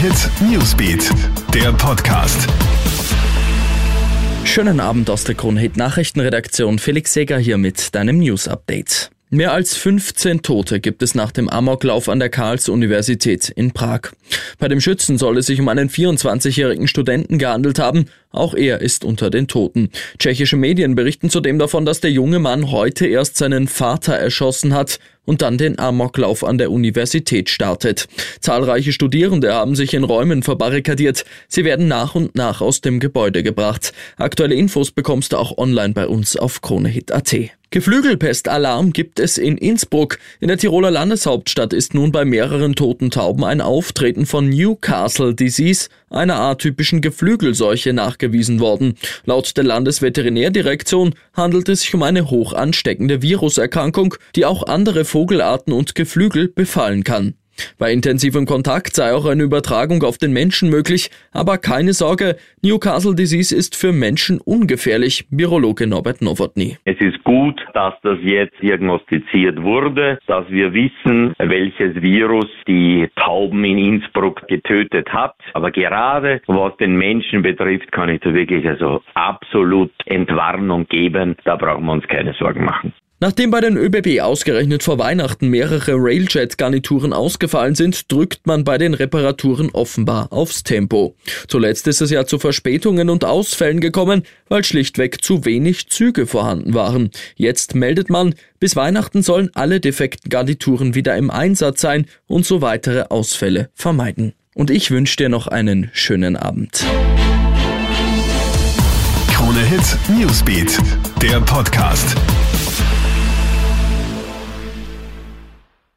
Hit Newsbeat, der Podcast. Schönen Abend aus der Krone Hit Nachrichtenredaktion. Felix Seger hier mit deinem News Update. Mehr als 15 Tote gibt es nach dem Amoklauf an der Karls-Universität in Prag. Bei dem Schützen soll es sich um einen 24-jährigen Studenten gehandelt haben. Auch er ist unter den Toten. Tschechische Medien berichten zudem davon, dass der junge Mann heute erst seinen Vater erschossen hat und dann den Amoklauf an der Universität startet. Zahlreiche Studierende haben sich in Räumen verbarrikadiert. Sie werden nach und nach aus dem Gebäude gebracht. Aktuelle Infos bekommst du auch online bei uns auf KroneHit.at. Geflügelpest-Alarm gibt es in Innsbruck. In der Tiroler Landeshauptstadt ist nun bei mehreren toten Tauben ein Auftreten von Newcastle Disease, einer atypischen Geflügelseuche, nachgewiesen worden. Laut der Landesveterinärdirektion handelt es sich um eine hoch ansteckende Viruserkrankung, die auch andere Vogelarten und Geflügel befallen kann. Bei intensivem Kontakt sei auch eine Übertragung auf den Menschen möglich, aber keine Sorge, Newcastle Disease ist für Menschen ungefährlich, Virologe Norbert Nowotny. Es ist gut, dass das jetzt diagnostiziert wurde, dass wir wissen, welches Virus die Tauben in Innsbruck getötet hat. Aber gerade was den Menschen betrifft, kann ich da wirklich also absolut Entwarnung geben. Da brauchen wir uns keine Sorgen machen. Nachdem bei den ÖBB ausgerechnet vor Weihnachten mehrere Railjet-Garnituren ausgefallen sind, drückt man bei den Reparaturen offenbar aufs Tempo. Zuletzt ist es ja zu Verspätungen und Ausfällen gekommen, weil schlichtweg zu wenig Züge vorhanden waren. Jetzt meldet man, bis Weihnachten sollen alle defekten Garnituren wieder im Einsatz sein und so weitere Ausfälle vermeiden. Und ich wünsche dir noch einen schönen Abend. Krone Hit Newsbeat, der Podcast.